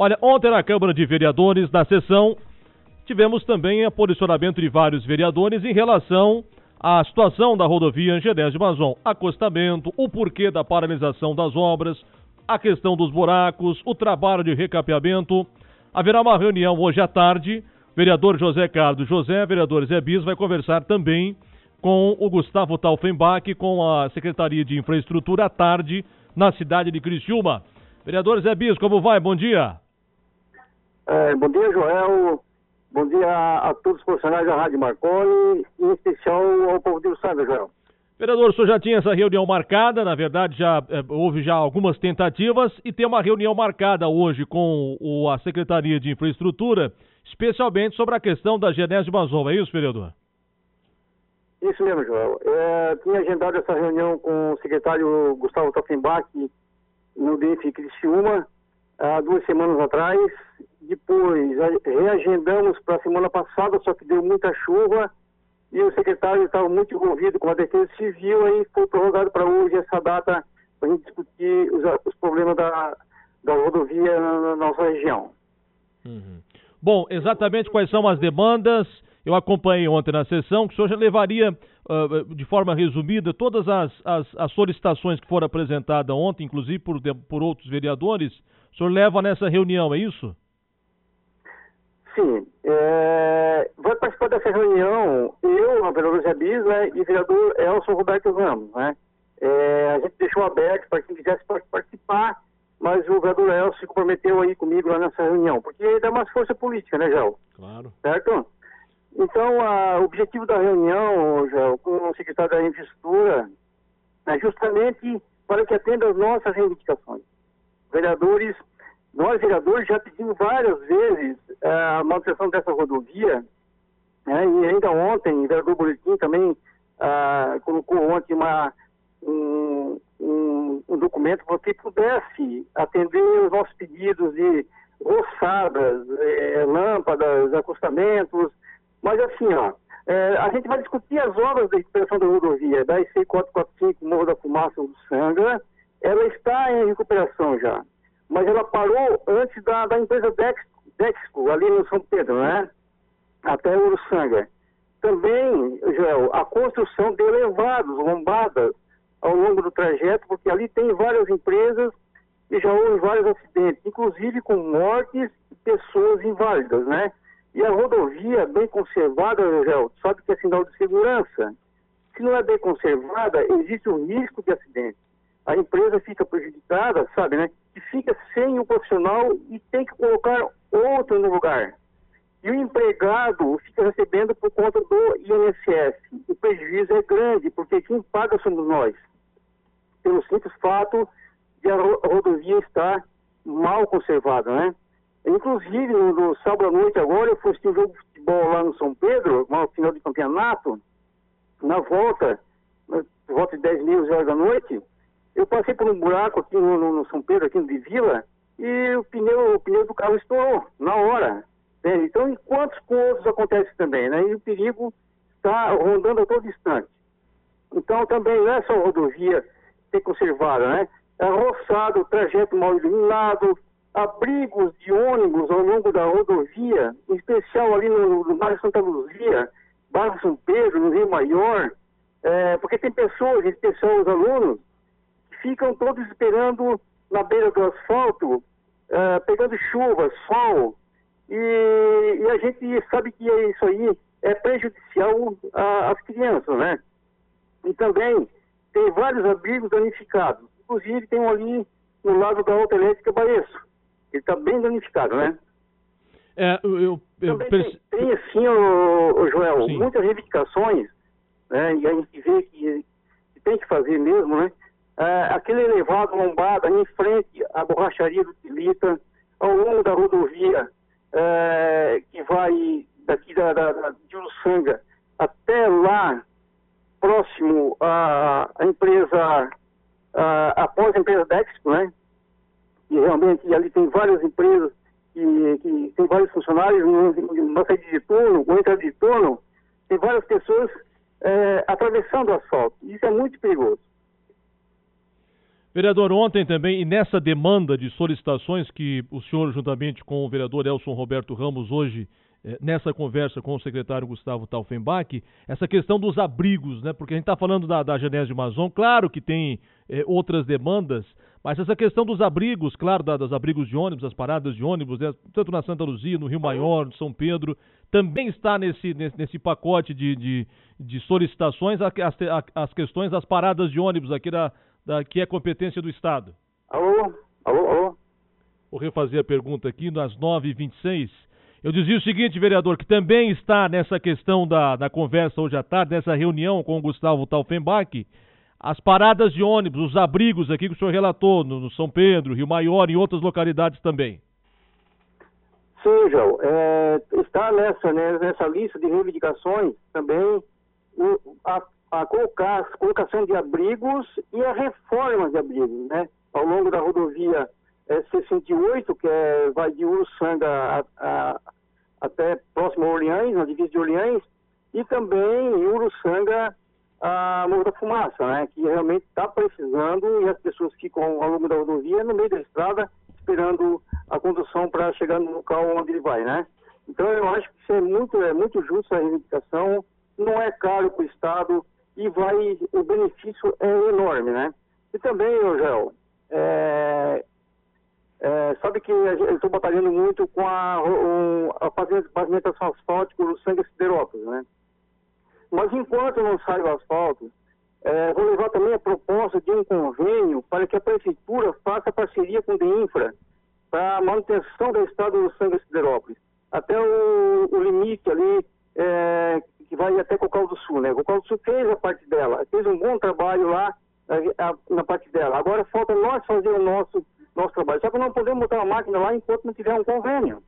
Olha, ontem na Câmara de Vereadores, na sessão, tivemos também o posicionamento de vários vereadores em relação à situação da rodovia Angedés de Mazon, acostamento, o porquê da paralisação das obras, a questão dos buracos, o trabalho de recapeamento. Haverá uma reunião hoje à tarde. Vereador José Carlos José, vereador Zé Bis, vai conversar também com o Gustavo Taufenbach, com a Secretaria de Infraestrutura à tarde, na cidade de Criciúma. Vereador Zé Bis, como vai? Bom dia. É, bom dia, Joel. Bom dia a, a, todos os profissionais da Rádio Marconi, em especial ao povo de Uruçanga, Joel. Vereador, o senhor já tinha essa reunião marcada, na verdade já é, houve já algumas tentativas e tem uma reunião marcada hoje com o, a Secretaria de Infraestrutura, especialmente sobre a questão da Genésio Mazon, é isso, vereador? Isso mesmo, Joel. É, tinha agendado essa reunião com o secretário Gustavo Toffenbach no DF Criciúma, há duas semanas atrás. Depois reagendamos para a semana passada, só que deu muita chuva e o secretário estava muito envolvido com a Defesa Civil, aí foi prorrogado para hoje essa data para a gente discutir os, os problemas da, da rodovia na, na nossa região. Uhum. Bom, exatamente quais são as demandas? Eu acompanhei ontem na sessão que o senhor já levaria, uh, de forma resumida, todas as, as, as, solicitações que foram apresentadas ontem, inclusive por, por outros vereadores. O senhor leva nessa reunião, é isso? Sim. É, vai participar dessa reunião eu, o vereador Zé Bis, né, e o vereador Elson Roberto Ramos. Né? É, a gente deixou aberto para quem quisesse participar, mas o vereador Elson se comprometeu aí comigo lá nessa reunião, porque dá mais força política, né, Gel? Claro. Certo? Então, a, o objetivo da reunião, Gel, com o secretário da Infraestrutura, é justamente para que atenda às nossas reivindicações. Vereadores nós, vereadores, já pedimos várias vezes eh, a manutenção dessa rodovia, né, e ainda ontem, o vereador Boletim também uh, colocou ontem uma, um, um, um, documento para que pudesse atender os nossos pedidos de roçadas, eh, lâmpadas, acostamentos, mas assim, ó, eh, a gente vai discutir as obras da recuperação da rodovia, da IC 445, Morro da Fumaça do Sanga, ela está em recuperação já mas ela parou antes da, da empresa Dex, Dexco, ali no São Pedro, né? Até Uruçanga. Também, Joel, a construção de elevados, lombadas, ao longo do trajeto, porque ali tem várias empresas e já houve vários acidentes, inclusive com mortes e pessoas inválidas, né? E a rodovia bem conservada, Joel, sabe que é sinal de segurança. Se não é bem conservada, existe o risco de acidente. A empresa fica prejudicada, sabe, né? Sem o profissional e tem que colocar outro no lugar. E o empregado fica recebendo por conta do INSS. O prejuízo é grande, porque quem paga somos nós. Pelo simples fato de a rodovia estar mal conservada, né? Inclusive, no, no sábado à noite agora, eu fui assistir um jogo de futebol lá no São Pedro, no final de campeonato, na volta, por volta de 10 mil horas da noite, eu passei por um buraco aqui no, no, no São Pedro, aqui no de Vila, e o pneu, o pneu do carro estourou na hora. Né? Então, enquanto com outros acontece também, né? E o perigo está rondando a todo instante. Então, também não é só rodovia ser conservada, né? É roçado, trajeto mal iluminado, abrigos de ônibus ao longo da rodovia, em especial ali no, no bairro Santa Luzia, bairro São Pedro, no Rio Maior, é, porque tem pessoas, em especial os alunos, ficam todos esperando na beira do asfalto, uh, pegando chuva, sol, e, e, a gente sabe que isso aí é prejudicial às crianças, né? E também tem vários abrigos danificados, inclusive tem um ali no lado da Alta Elétrica Baeço, ele está bem danificado, né? É, eu, eu, Também tem, tem assim, o, o Joel, Sim. muitas reivindicações, né? E a gente vê que, que tem que fazer mesmo, né? É, aquele elevado lombada em frente à borracharia do Tilita, ao longo da rodovia é, que vai daqui da, da, da, de Uruçanga até lá, próximo à, à empresa, após a empresa Dexco, né? E realmente ali tem várias empresas que, que tem vários funcionários, uma saída de turno, ou entrada de turno, tem várias pessoas é, atravessando o asfalto. Isso é muito perigoso. Vereador, ontem também, e nessa demanda de solicitações que o senhor, juntamente com o vereador Elson Roberto Ramos, hoje, eh, nessa conversa com o secretário Gustavo Taufenbach, essa questão dos abrigos, né? Porque a gente está falando da, da Genésio Mazon, claro que tem eh, outras demandas, mas essa questão dos abrigos, claro, da, dos abrigos de ônibus, as paradas de ônibus, né? tanto na Santa Luzia, no Rio Maior, no São Pedro, também está nesse, nesse, nesse pacote de, de, de solicitações as, as questões das paradas de ônibus aqui da, da, que é competência do Estado. Alô? Alô? Alô? Vou refazer a pergunta aqui nas 9h26. Eu dizia o seguinte, vereador, que também está nessa questão da, da conversa hoje à tarde, nessa reunião com o Gustavo Taufenbach, as paradas de ônibus, os abrigos aqui que o senhor relatou, no, no São Pedro, Rio Maior e outras localidades também. Sim, João. É, está nessa, né, nessa lista de reivindicações também o, a, a, colocar, a colocação de abrigos e a reforma de abrigos, né? Ao longo da rodovia é, 68, que é, vai de Uruçanga a, a, até próximo a Orleans, na divisa de Orleans, e também em Uruçanga a Morro da Fumaça, né? Que realmente está precisando e as pessoas ficam ao longo da rodovia, no meio da estrada, esperando a condução para chegar no local onde ele vai, né? Então eu acho que isso é muito, é muito justo a reivindicação, não é caro para o Estado e vai, o benefício é enorme, né? E também, Rogel, é, é, sabe que eu estou batalhando muito com a, a pavimentação asfáltica do sangue Siderópolis, né? Mas enquanto não sai o asfalto, é, vou levar também a proposta de um convênio para que a prefeitura faça parceria com o DEINFRA para a manutenção da estrada do Sangue Siderópolis, até o, o limite ali é, que vai até Cocal do Sul, né? Cocal do Sul fez a parte dela, fez um bom trabalho lá a, a, na parte dela. Agora falta nós fazer o nosso, nosso trabalho. Só que não podemos botar uma máquina lá enquanto não tiver um convênio,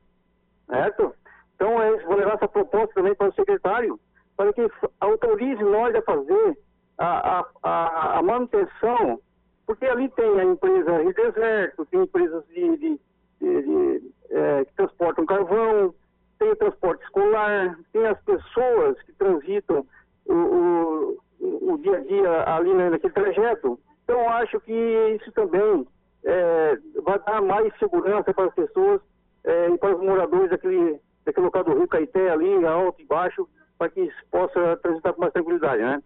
certo? Então, é, vou levar essa proposta também para o secretário, para que autorize nós a fazer a, a, a manutenção, porque ali tem a empresa de deserto, tem empresas de, de, de, de é, que transportam carvão, tem o transporte escolar, tem as pessoas que transitam o, o, o dia a dia ali naquele trajeto. Então, acho que isso também é, vai dar mais segurança para as pessoas é, e para os moradores daquele, daquele local do Rio Caeté ali, alto e baixo, para que possa transitar com mais tranquilidade, né?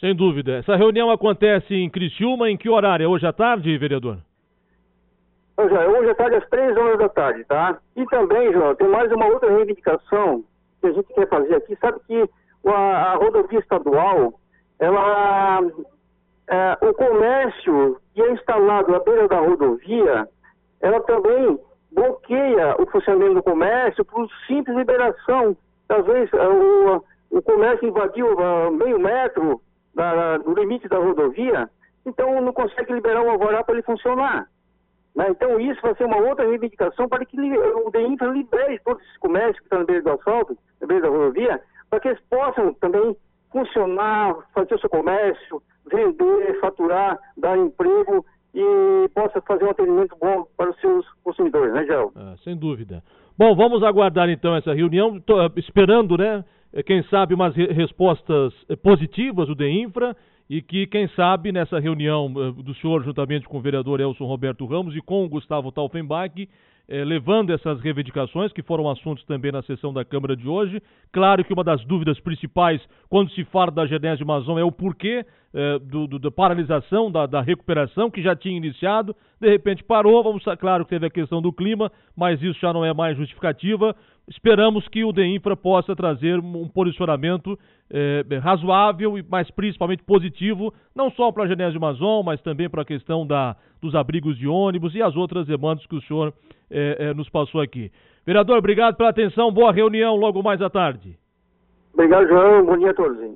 Sem dúvida. Essa reunião acontece em Criciúma, em que horário? É hoje à tarde, vereador? Hoje, hoje à tarde, às três horas da tarde, tá? E também, João, tem mais uma outra reivindicação que a gente quer fazer aqui. Sabe que a, a rodovia estadual, ela, é, o comércio que é instalado à beira da rodovia, ela também bloqueia o funcionamento do comércio por simples liberação. Às vezes, é, o, o comércio invadiu uh, meio metro da, do limite da rodovia, então não consegue liberar o alvará para ele funcionar. Né? Então isso vai ser uma outra reivindicação para que o DEINFRA libere todos esses comércios que estão na beira do asfalto, na beira da rodovia, para que eles possam também funcionar, fazer o seu comércio, vender, faturar, dar emprego e possa fazer um atendimento bom para os seus consumidores, né, Gel? Ah, sem dúvida. Bom, vamos aguardar então essa reunião, Tô eh, esperando, né, eh, quem sabe umas re respostas eh, positivas do DEINFRA e que, quem sabe, nessa reunião do senhor, juntamente com o vereador Elson Roberto Ramos e com o Gustavo Taufenbach, eh, levando essas reivindicações, que foram assuntos também na sessão da Câmara de hoje. Claro que uma das dúvidas principais, quando se fala da Genésio Mazon, é o porquê eh, do, do, da paralisação, da, da, recuperação, que já tinha iniciado, de repente parou. Vamos, claro que teve a questão do clima, mas isso já não é mais justificativa. Esperamos que o DEINFRA possa trazer um posicionamento eh, razoável e, mais principalmente, positivo, não só para a Genésio Mazon, mas também para a questão da, dos abrigos de ônibus e as outras demandas que o senhor é, é, nos passou aqui. Vereador, obrigado pela atenção, boa reunião logo mais à tarde. Obrigado, João. Bom dia a todos. Hein?